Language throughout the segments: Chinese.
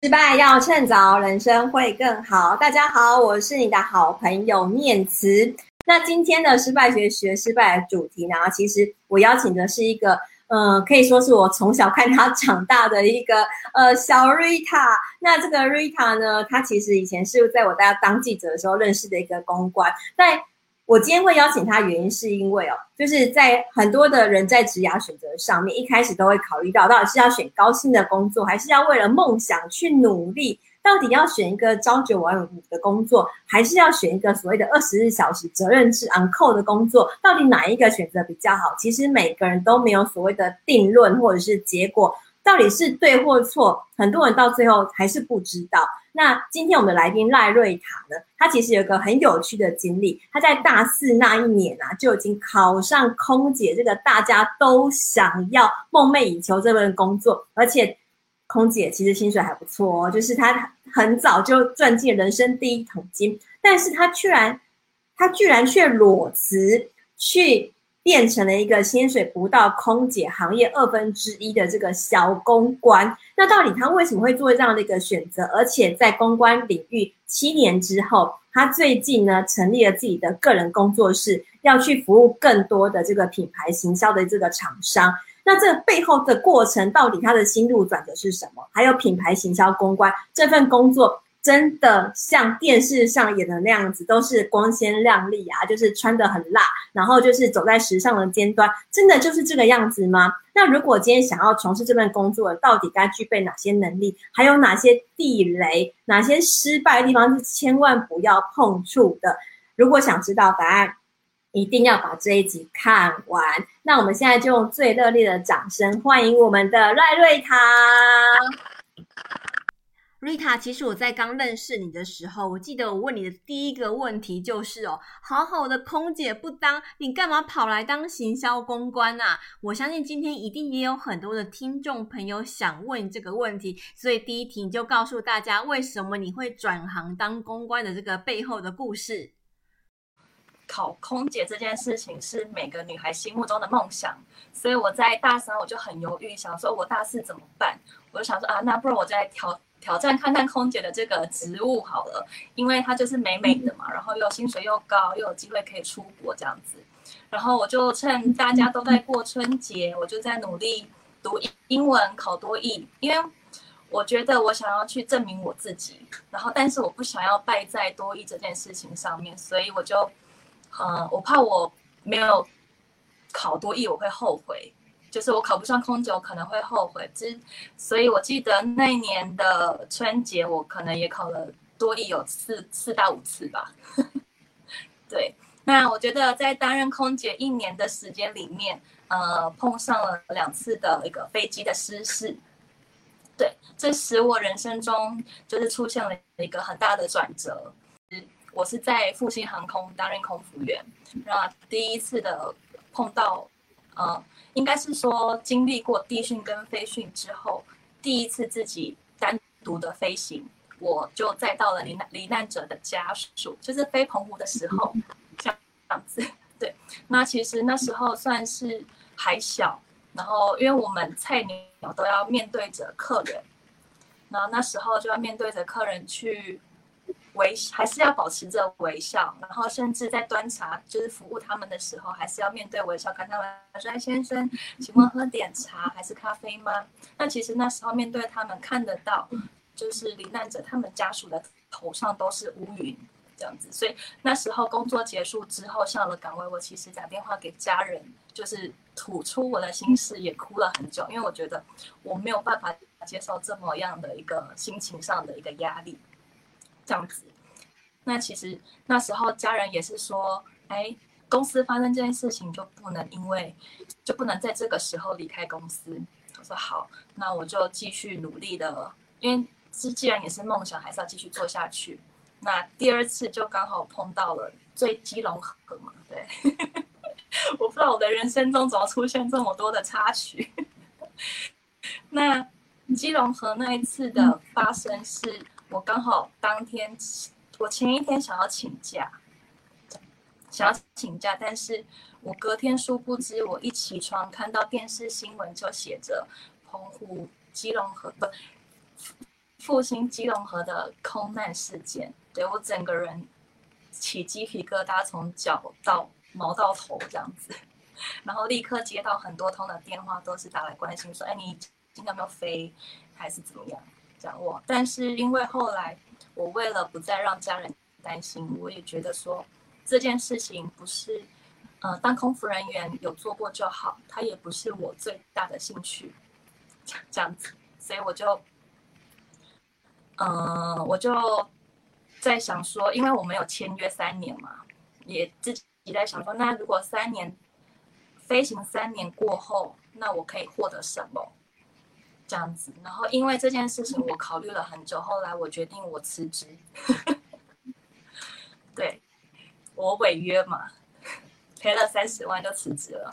失败要趁早，人生会更好。大家好，我是你的好朋友念慈。那今天的失败学学失败的主题呢，其实我邀请的是一个，嗯、呃，可以说是我从小看他长大的一个呃小 Rita。那这个 Rita 呢，他其实以前是在我大家当记者的时候认识的一个公关，在。我今天会邀请他，原因是因为哦，就是在很多的人在职涯选择上面，一开始都会考虑到，到底是要选高薪的工作，还是要为了梦想去努力？到底要选一个朝九晚五的工作，还是要选一个所谓的二十四小时责任制 on call 的工作？到底哪一个选择比较好？其实每个人都没有所谓的定论或者是结果。到底是对或错，很多人到最后还是不知道。那今天我们的来宾赖瑞塔呢，他其实有一个很有趣的经历。他在大四那一年啊，就已经考上空姐这个大家都想要、梦寐以求这份工作。而且空姐其实薪水还不错哦，就是他很早就赚进人生第一桶金。但是他居然，他居然却裸辞去。变成了一个薪水不到空姐行业二分之一的这个小公关。那到底他为什么会做这样的一个选择？而且在公关领域七年之后，他最近呢成立了自己的个人工作室，要去服务更多的这个品牌行销的这个厂商。那这背后的过程，到底他的心路转折是什么？还有品牌行销公关这份工作。真的像电视上演的那样子，都是光鲜亮丽啊，就是穿得很辣，然后就是走在时尚的尖端，真的就是这个样子吗？那如果今天想要从事这份工作，到底该具备哪些能力？还有哪些地雷？哪些失败的地方是千万不要碰触的？如果想知道答案，一定要把这一集看完。那我们现在就用最热烈的掌声欢迎我们的赖瑞堂。瑞塔，其实我在刚认识你的时候，我记得我问你的第一个问题就是哦，好好的空姐不当，你干嘛跑来当行销公关啊？我相信今天一定也有很多的听众朋友想问这个问题，所以第一题你就告诉大家，为什么你会转行当公关的这个背后的故事。考空姐这件事情是每个女孩心目中的梦想，所以我在大三我就很犹豫，想说我大四怎么办？我就想说啊，那不如我再调。挑战看看空姐的这个职务好了，因为她就是美美的嘛，然后又薪水又高，又有机会可以出国这样子。然后我就趁大家都在过春节，我就在努力读英文考多译，因为我觉得我想要去证明我自己，然后但是我不想要败在多益这件事情上面，所以我就，嗯，我怕我没有考多益我会后悔。就是我考不上空姐，我可能会后悔。之，所以我记得那年的春节，我可能也考了多益有四四到五次吧。对，那我觉得在担任空姐一年的时间里面，呃，碰上了两次的一个飞机的失事。对，这使我人生中就是出现了一个很大的转折。我是在复兴航空担任空服员，那第一次的碰到，呃。应该是说，经历过地训跟飞训之后，第一次自己单独的飞行，我就载到了罹难罹难者的家属，就是飞澎湖的时候，这样子。对，那其实那时候算是还小，然后因为我们菜鸟都要面对着客人，然后那时候就要面对着客人去。微还是要保持着微笑，然后甚至在端茶就是服务他们的时候，还是要面对微笑跟他们说：“，先生，请问喝点茶还是咖啡吗？”那其实那时候面对他们看得到，就是罹难者他们家属的头上都是乌云这样子，所以那时候工作结束之后上了岗位，我其实打电话给家人，就是吐出我的心事，也哭了很久，因为我觉得我没有办法接受这么样的一个心情上的一个压力。这样子，那其实那时候家人也是说，哎，公司发生这件事情就不能因为就不能在这个时候离开公司。我说好，那我就继续努力的，因为这既然也是梦想，还是要继续做下去。那第二次就刚好碰到了最基隆河嘛，对，我不知道我的人生中怎么出现这么多的插曲。那基隆河那一次的发生是。我刚好当天，我前一天想要请假，想要请假，但是我隔天殊不知，我一起床看到电视新闻就写着澎湖基隆河不复兴基隆河的空难事件，对，我整个人起鸡皮疙瘩，从脚到毛到头这样子，然后立刻接到很多通的电话，都是打来关心说，哎，你今天有没有飞，还是怎么样？掌握，但是因为后来我为了不再让家人担心，我也觉得说这件事情不是，呃，当空服人员有做过就好，它也不是我最大的兴趣，这样子，所以我就。嗯、我就在想说，因为我们有签约三年嘛，也自己在想说，那如果三年飞行三年过后，那我可以获得什么？这样子。然后因为这件事情，我考虑了很久，后来我决定我辞职。对，我违约嘛，赔了三十万就辞职了。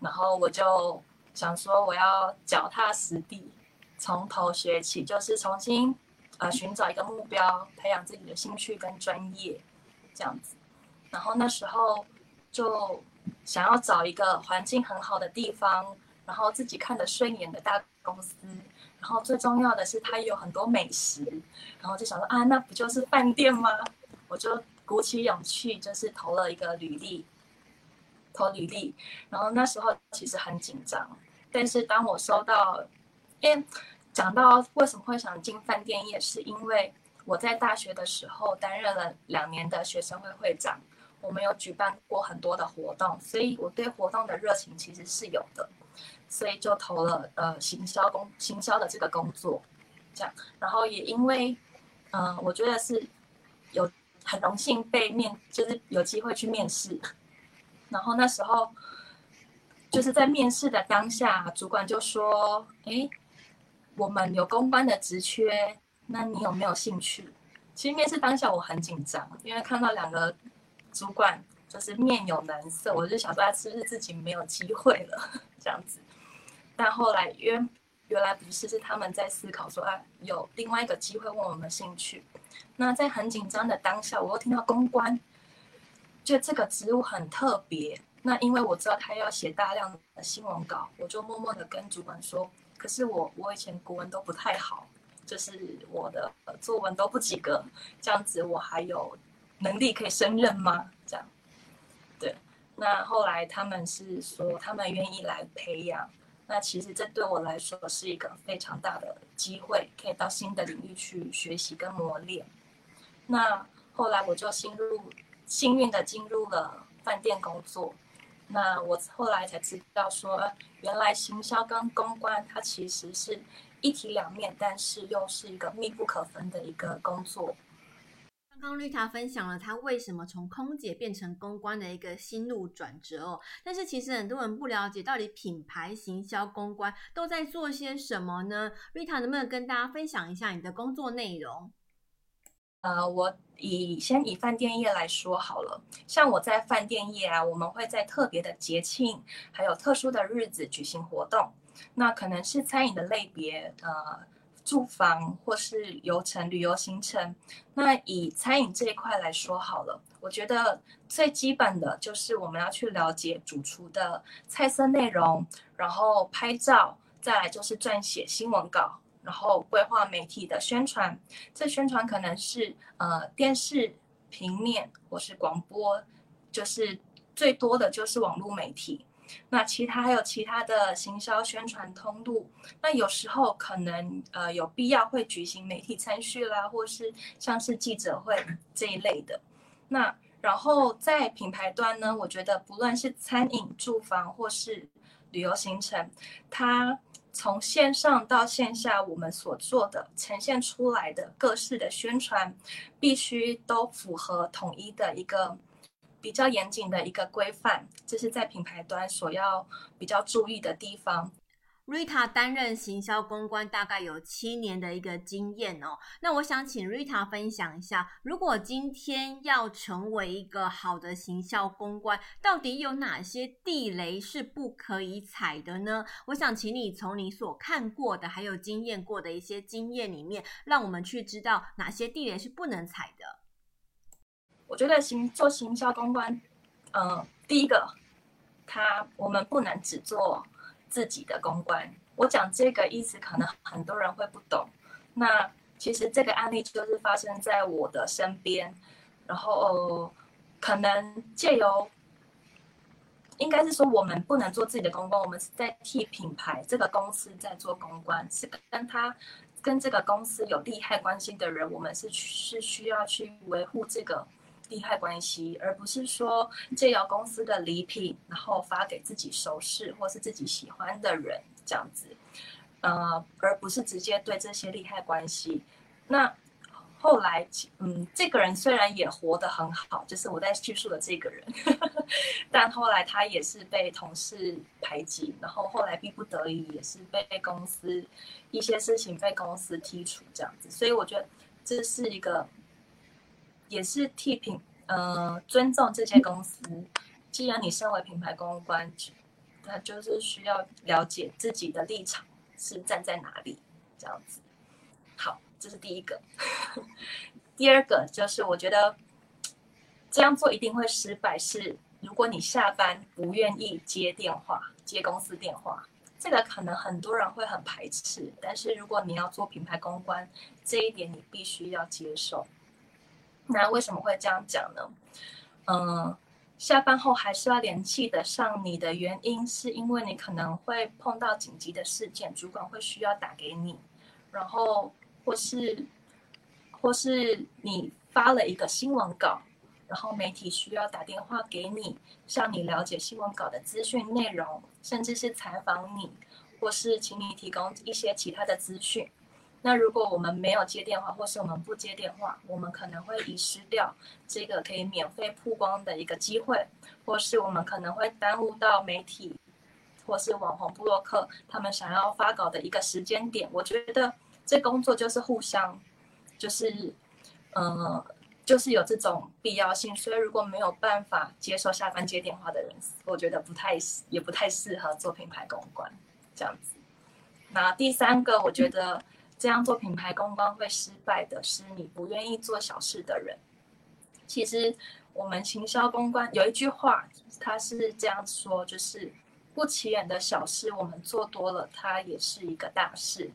然后我就想说，我要脚踏实地，从头学起，就是重新。呃，寻找一个目标，培养自己的兴趣跟专业，这样子。然后那时候就想要找一个环境很好的地方，然后自己看得顺眼的大公司。然后最重要的是，它有很多美食。然后就想说啊，那不就是饭店吗？我就鼓起勇气，就是投了一个履历，投履历。然后那时候其实很紧张，但是当我收到，因讲到为什么会想进饭店业，是因为我在大学的时候担任了两年的学生会会长，我们有举办过很多的活动，所以我对活动的热情其实是有的，所以就投了呃行销工行销的这个工作，这样，然后也因为嗯、呃，我觉得是有很荣幸被面，就是有机会去面试，然后那时候就是在面试的当下，主管就说，哎。我们有公关的职缺，那你有没有兴趣？其实面试当下我很紧张，因为看到两个主管就是面有难色，我就想说，他是不是自己没有机会了这样子？但后来原原来不是，是他们在思考说，啊，有另外一个机会问我们兴趣。那在很紧张的当下，我又听到公关，就这个职务很特别。那因为我知道他要写大量的新闻稿，我就默默的跟主管说。可是我我以前国文都不太好，就是我的作文都不及格，这样子我还有能力可以胜任吗？这样，那后来他们是说他们愿意来培养，那其实这对我来说是一个非常大的机会，可以到新的领域去学习跟磨练。那后来我就进入幸运的进入了饭店工作。那我后来才知道说，原来行销跟公关它其实是一体两面，但是又是一个密不可分的一个工作。刚绿塔分享了他为什么从空姐变成公关的一个心路转折哦，但是其实很多人不了解到底品牌行销公关都在做些什么呢？瑞塔能不能跟大家分享一下你的工作内容？呃，我以先以饭店业来说好了，像我在饭店业啊，我们会在特别的节庆，还有特殊的日子举行活动。那可能是餐饮的类别，呃，住房或是游程、旅游行程。那以餐饮这一块来说好了，我觉得最基本的就是我们要去了解主厨的菜色内容，然后拍照，再来就是撰写新闻稿。然后规划媒体的宣传，这宣传可能是呃电视、平面或是广播，就是最多的就是网络媒体。那其他还有其他的行销宣传通路。那有时候可能呃有必要会举行媒体参叙啦，或是像是记者会这一类的。那然后在品牌端呢，我觉得不论是餐饮、住房或是旅游行程，它。从线上到线下，我们所做的呈现出来的各式的宣传，必须都符合统一的一个比较严谨的一个规范，这是在品牌端所要比较注意的地方。Rita 担任行销公关大概有七年的一个经验哦。那我想请 Rita 分享一下，如果今天要成为一个好的行销公关，到底有哪些地雷是不可以踩的呢？我想请你从你所看过的还有经验过的一些经验里面，让我们去知道哪些地雷是不能踩的。我觉得行做行销公关，呃，第一个，他我们不能只做。自己的公关，我讲这个意思可能很多人会不懂。那其实这个案例就是发生在我的身边，然后、呃、可能借由，应该是说我们不能做自己的公关，我们是在替品牌这个公司在做公关，是跟他跟这个公司有利害关系的人，我们是是需要去维护这个利害关系，而不是说借由公司的礼品，然后发给自己熟识或是自己喜欢的人这样子。呃，而不是直接对这些利害关系。那后来，嗯，这个人虽然也活得很好，就是我在叙述的这个人，但后来他也是被同事排挤，然后后来逼不得已也是被公司一些事情被公司剔除这样子。所以我觉得这是一个，也是替品，呃，尊重这些公司。既然你身为品牌公关，那就是需要了解自己的立场。是站在哪里这样子？好，这是第一个。第二个就是我觉得这样做一定会失败。是如果你下班不愿意接电话、接公司电话，这个可能很多人会很排斥。但是如果你要做品牌公关，这一点你必须要接受。那为什么会这样讲呢？嗯。下班后还是要联系得上你的原因，是因为你可能会碰到紧急的事件，主管会需要打给你，然后或是或是你发了一个新闻稿，然后媒体需要打电话给你，向你了解新闻稿的资讯内容，甚至是采访你，或是请你提供一些其他的资讯。那如果我们没有接电话，或是我们不接电话，我们可能会遗失掉这个可以免费曝光的一个机会，或是我们可能会耽误到媒体，或是网红部落客他们想要发稿的一个时间点。我觉得这工作就是互相，就是，呃，就是有这种必要性。所以如果没有办法接受下班接电话的人，我觉得不太也不太适合做品牌公关这样子。那第三个，我觉得。这样做品牌公关会失败的是你不愿意做小事的人。其实我们行销公关有一句话，他是这样说，就是不起眼的小事，我们做多了，它也是一个大事。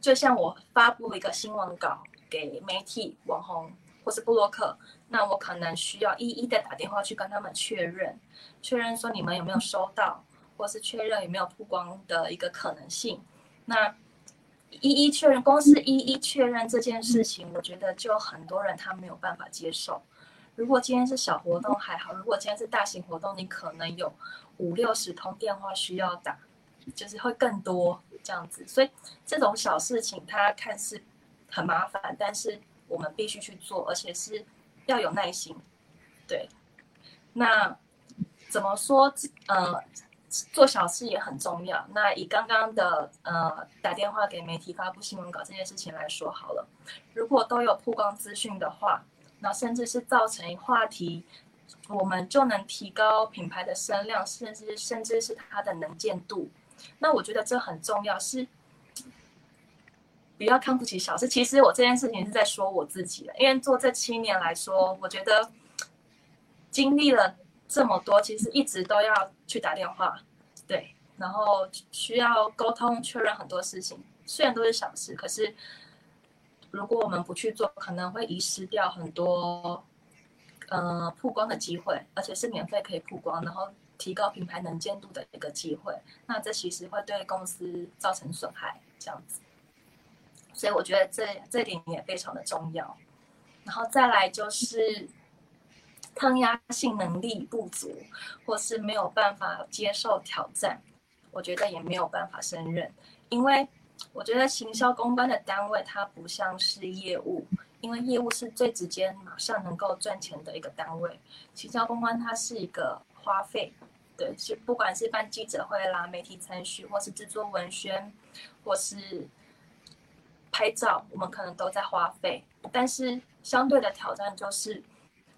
就像我发布一个新闻稿给媒体、网红或是布洛克，那我可能需要一一的打电话去跟他们确认，确认说你们有没有收到，或是确认有没有曝光的一个可能性。那一一确认，公司一一确认这件事情，我觉得就很多人他没有办法接受。如果今天是小活动还好，如果今天是大型活动，你可能有五六十通电话需要打，就是会更多这样子。所以这种小事情，它看似很麻烦，但是我们必须去做，而且是要有耐心。对，那怎么说？呃。做小事也很重要。那以刚刚的呃打电话给媒体发布新闻稿这件事情来说好了，如果都有曝光资讯的话，那甚至是造成话题，我们就能提高品牌的声量，甚至甚至是它的能见度。那我觉得这很重要，是不要看不起小事。其实我这件事情是在说我自己的，因为做这七年来说，我觉得经历了。这么多，其实一直都要去打电话，对，然后需要沟通确认很多事情，虽然都是小事，可是如果我们不去做，可能会遗失掉很多，呃，曝光的机会，而且是免费可以曝光，然后提高品牌能见度的一个机会，那这其实会对公司造成损害，这样子，所以我觉得这这点也非常的重要，然后再来就是。抗压性能力不足，或是没有办法接受挑战，我觉得也没有办法胜任。因为我觉得行销公关的单位，它不像是业务，因为业务是最直接、马上能够赚钱的一个单位。行销公关它是一个花费，对，是不管是办记者会啦、媒体参与，或是制作文宣，或是拍照，我们可能都在花费。但是相对的挑战就是。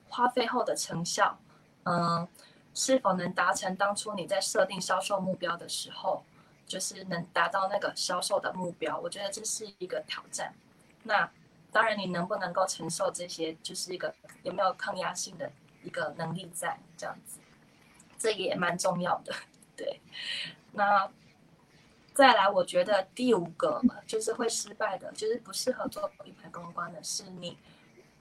花费后的成效，嗯，是否能达成当初你在设定销售目标的时候，就是能达到那个销售的目标？我觉得这是一个挑战。那当然，你能不能够承受这些，就是一个有没有抗压性的一个能力在这样子，这也蛮重要的。对，那再来，我觉得第五个就是会失败的，就是不适合做品牌公关的，是你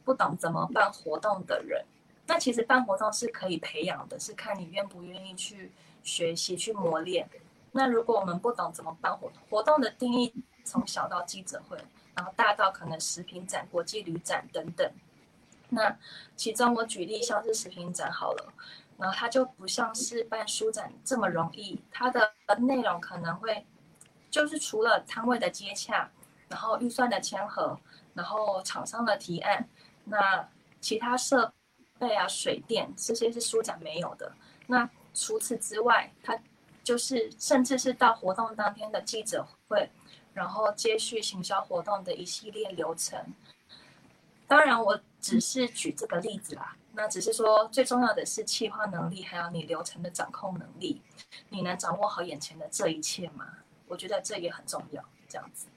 不懂怎么办活动的人。那其实办活动是可以培养的，是看你愿不愿意去学习、去磨练。那如果我们不懂怎么办活动，活动的定义从小到记者会，然后大到可能食品展、国际旅展等等。那其中我举例像是食品展好了，然后它就不像是办书展这么容易，它的内容可能会。就是除了摊位的接洽，然后预算的签核，然后厂商的提案，那其他设备啊、水电这些是书展没有的。那除此之外，它就是甚至是到活动当天的记者会，然后接续行销活动的一系列流程。当然，我只是举这个例子啦。那只是说最重要的是企划能力，还有你流程的掌控能力。你能掌握好眼前的这一切吗？我觉得这也很重要，这样子。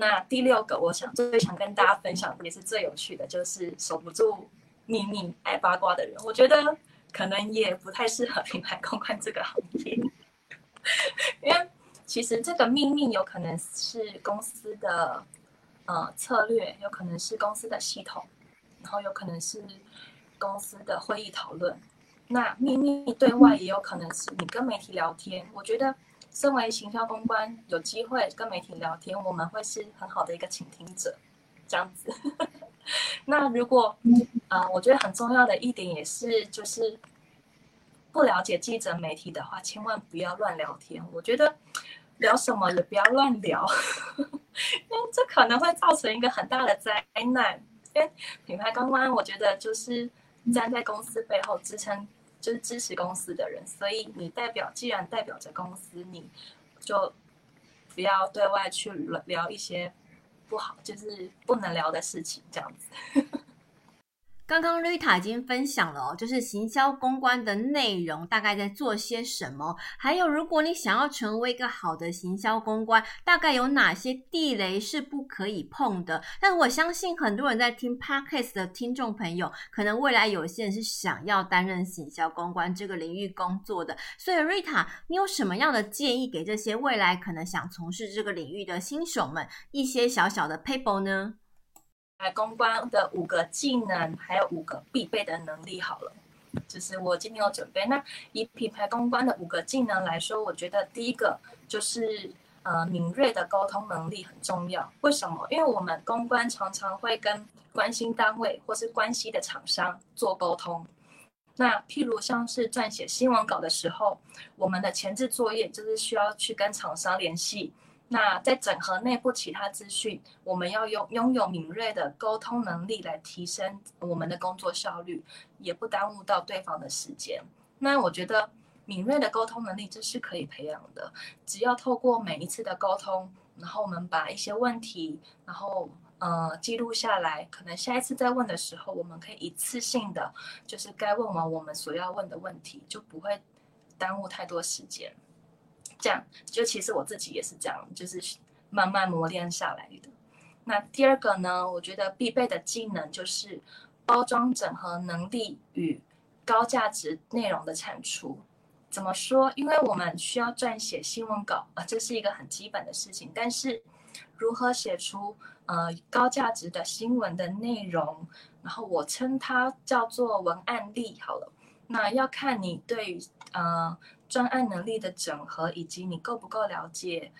那第六个，我想最想跟大家分享，也是最有趣的，就是守不住秘密、爱八卦的人。我觉得可能也不太适合品牌公关这个行业，因为其实这个秘密有可能是公司的呃策略，有可能是公司的系统，然后有可能是公司的会议讨论。那秘密对外也有可能是你跟媒体聊天。我觉得。身为行销公关，有机会跟媒体聊天，我们会是很好的一个倾听者，这样子。那如果，啊、我觉得很重要的一点也是，就是不了解记者媒体的话，千万不要乱聊天。我觉得聊什么也不要乱聊，因为这可能会造成一个很大的灾难。因为品牌公关，我觉得就是站在公司背后支撑。就是支持公司的人，所以你代表，既然代表着公司，你就不要对外去聊一些不好，就是不能聊的事情，这样子。刚刚 Rita 已经分享了哦，就是行销公关的内容大概在做些什么，还有如果你想要成为一个好的行销公关，大概有哪些地雷是不可以碰的。但我相信很多人在听 Podcast 的听众朋友，可能未来有些人是想要担任行销公关这个领域工作的，所以 Rita，你有什么样的建议给这些未来可能想从事这个领域的新手们一些小小的 paper 呢？来公关的五个技能，还有五个必备的能力。好了，就是我今天有准备。那以品牌公关的五个技能来说，我觉得第一个就是呃敏锐的沟通能力很重要。为什么？因为我们公关常常会跟关心单位或是关系的厂商做沟通。那譬如像是撰写新闻稿的时候，我们的前置作业就是需要去跟厂商联系。那在整合内部其他资讯，我们要用拥有敏锐的沟通能力来提升我们的工作效率，也不耽误到对方的时间。那我觉得敏锐的沟通能力这是可以培养的，只要透过每一次的沟通，然后我们把一些问题，然后呃记录下来，可能下一次再问的时候，我们可以一次性的就是该问完我们所要问的问题，就不会耽误太多时间。这样，就其实我自己也是这样，就是慢慢磨练下来的。那第二个呢，我觉得必备的技能就是包装整合能力与高价值内容的产出。怎么说？因为我们需要撰写新闻稿啊，这是一个很基本的事情。但是，如何写出呃高价值的新闻的内容，然后我称它叫做文案力好了。那要看你对于呃。专案能力的整合，以及你够不够了解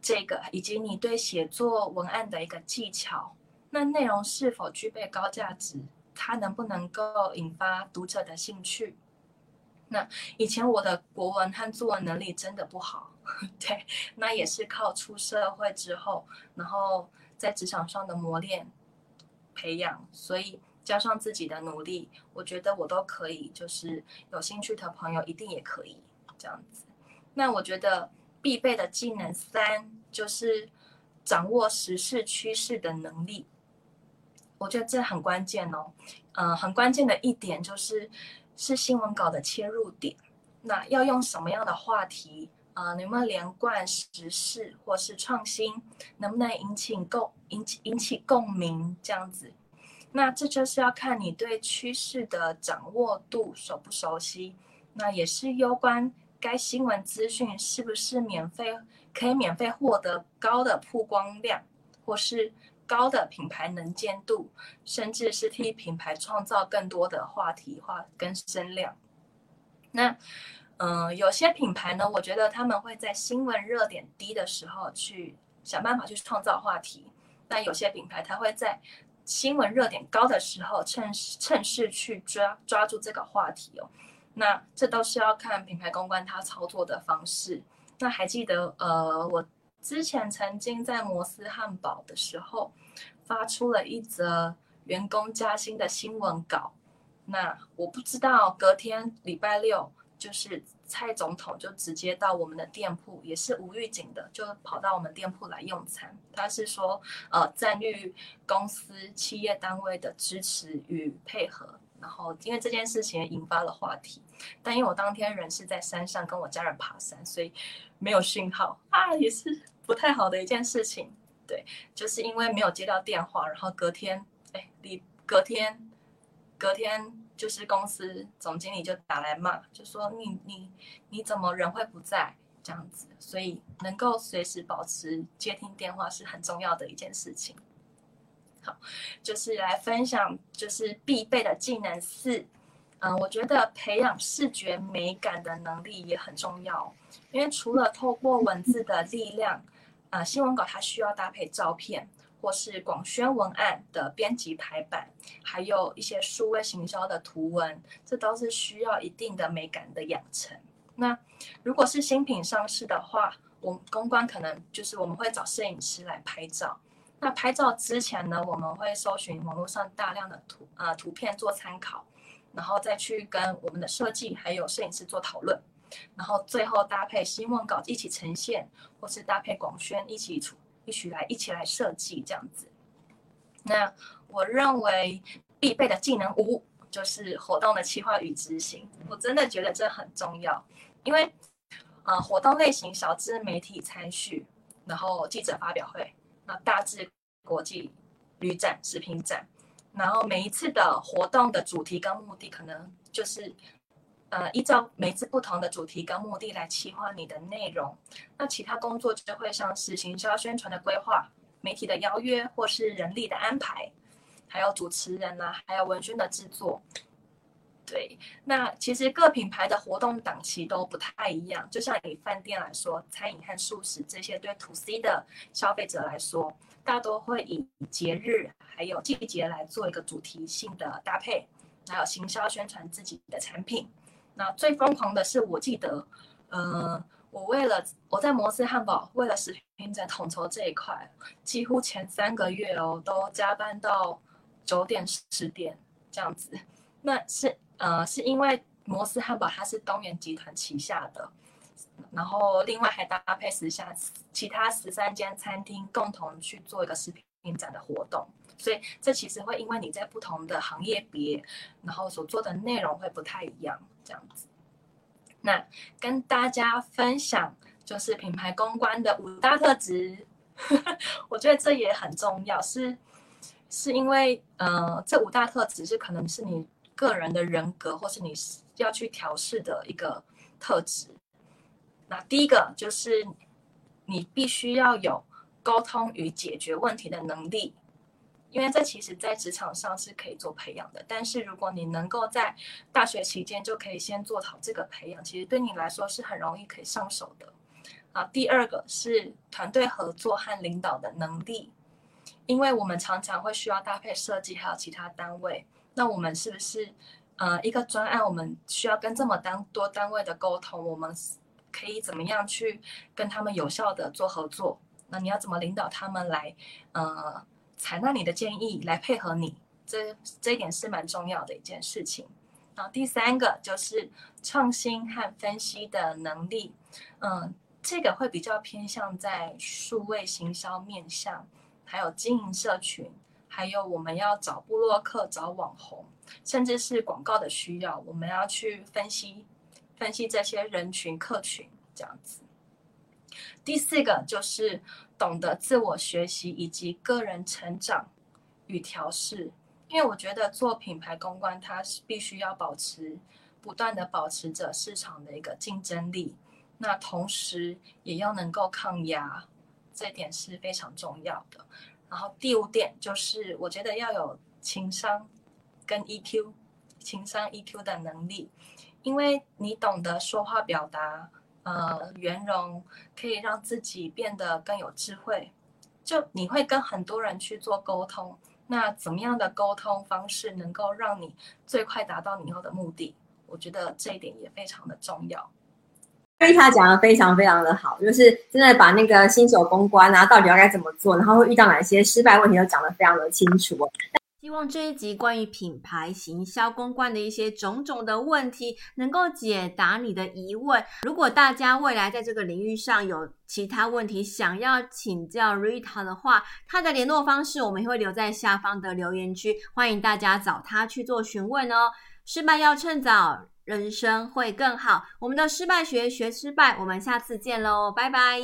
这个，以及你对写作文案的一个技巧，那内容是否具备高价值，它能不能够引发读者的兴趣？那以前我的国文和作文能力真的不好，对，那也是靠出社会之后，然后在职场上的磨练培养，所以。加上自己的努力，我觉得我都可以。就是有兴趣的朋友一定也可以这样子。那我觉得必备的技能三就是掌握时事趋势的能力。我觉得这很关键哦。嗯、很关键的一点就是是新闻稿的切入点。那要用什么样的话题啊、呃？能不能连贯时事或是创新？能不能引起共引起引起共鸣？这样子。那这就是要看你对趋势的掌握度熟不熟悉，那也是攸关该新闻资讯是不是免费，可以免费获得高的曝光量，或是高的品牌能见度，甚至是替品牌创造更多的话题化跟声量。那，嗯、有些品牌呢，我觉得他们会在新闻热点低的时候去想办法去创造话题。那有些品牌，它会在新闻热点高的时候趁趁势去抓抓住这个话题哦。那这都是要看品牌公关它操作的方式。那还记得呃，我之前曾经在摩斯汉堡的时候发出了一则员工加薪的新闻稿。那我不知道隔天礼拜六。就是蔡总统就直接到我们的店铺，也是无预警的，就跑到我们店铺来用餐。他是说，呃，赞誉公司企业单位的支持与配合。然后因为这件事情引发了话题，但因为我当天人是在山上跟我家人爬山，所以没有讯号啊，也是不太好的一件事情。对，就是因为没有接到电话，然后隔天，哎，你隔天，隔天。就是公司总经理就打来骂，就说你你你怎么人会不在这样子，所以能够随时保持接听电话是很重要的一件事情。好，就是来分享就是必备的技能四，嗯，我觉得培养视觉美感的能力也很重要，因为除了透过文字的力量，啊，新闻稿它需要搭配照片。或是广宣文案的编辑排版，还有一些数位行销的图文，这都是需要一定的美感的养成。那如果是新品上市的话，我们公关可能就是我们会找摄影师来拍照。那拍照之前呢，我们会搜寻网络上大量的图啊、呃、图片做参考，然后再去跟我们的设计还有摄影师做讨论，然后最后搭配新闻稿一起呈现，或是搭配广宣一起出。一起来，一起来设计这样子。那我认为必备的技能五就是活动的企划与执行。我真的觉得这很重要，因为呃，活动类型小至媒体参序，然后记者发表会，那大至国际旅展、食品展，然后每一次的活动的主题跟目的，可能就是。呃，依照每次不同的主题跟目的来企划你的内容。那其他工作就会像是行销宣传的规划、媒体的邀约或是人力的安排，还有主持人呐、还有文宣的制作。对，那其实各品牌的活动档期都不太一样。就像以饭店来说，餐饮和素食这些对 To C 的消费者来说，大多会以节日还有季节来做一个主题性的搭配，还有行销宣传自己的产品。那最疯狂的是，我记得，呃，我为了我在摩斯汉堡为了食品展统筹这一块，几乎前三个月哦，都加班到九点十点这样子。那是呃，是因为摩斯汉堡它是东元集团旗下的，然后另外还搭配十下其他十三间餐厅共同去做一个食品展的活动。所以这其实会因为你在不同的行业别，然后所做的内容会不太一样，这样子。那跟大家分享就是品牌公关的五大特质，我觉得这也很重要，是是因为呃这五大特质是可能是你个人的人格，或是你要去调试的一个特质。那第一个就是你必须要有沟通与解决问题的能力。因为这其实，在职场上是可以做培养的，但是如果你能够在大学期间就可以先做好这个培养，其实对你来说是很容易可以上手的。啊，第二个是团队合作和领导的能力，因为我们常常会需要搭配设计还有其他单位，那我们是不是呃一个专案，我们需要跟这么单多单位的沟通，我们可以怎么样去跟他们有效的做合作？那你要怎么领导他们来呃？采纳你的建议来配合你，这这一点是蛮重要的一件事情。然后第三个就是创新和分析的能力，嗯，这个会比较偏向在数位行销面向，还有经营社群，还有我们要找部落客、找网红，甚至是广告的需要，我们要去分析分析这些人群客群这样子。第四个就是懂得自我学习以及个人成长与调试，因为我觉得做品牌公关，它是必须要保持不断的保持着市场的一个竞争力，那同时也要能够抗压，这点是非常重要的。然后第五点就是，我觉得要有情商跟 EQ，情商 EQ 的能力，因为你懂得说话表达，呃，圆融，可以让自己变得更有智慧。就你会跟很多人去做沟通，那怎么样的沟通方式能够让你最快达到你要的目的？我觉得这一点也非常的重要。瑞塔讲的非常非常的好，就是真的把那个新手公关啊，到底要该怎么做，然后会遇到哪些失败问题，都讲得非常的清楚。希望这一集关于品牌行销公关的一些种种的问题，能够解答你的疑问。如果大家未来在这个领域上有其他问题想要请教 Rita 的话，她的联络方式我们也会留在下方的留言区，欢迎大家找她去做询问哦。失败要趁早，人生会更好。我们的失败学学失败，我们下次见喽，拜拜。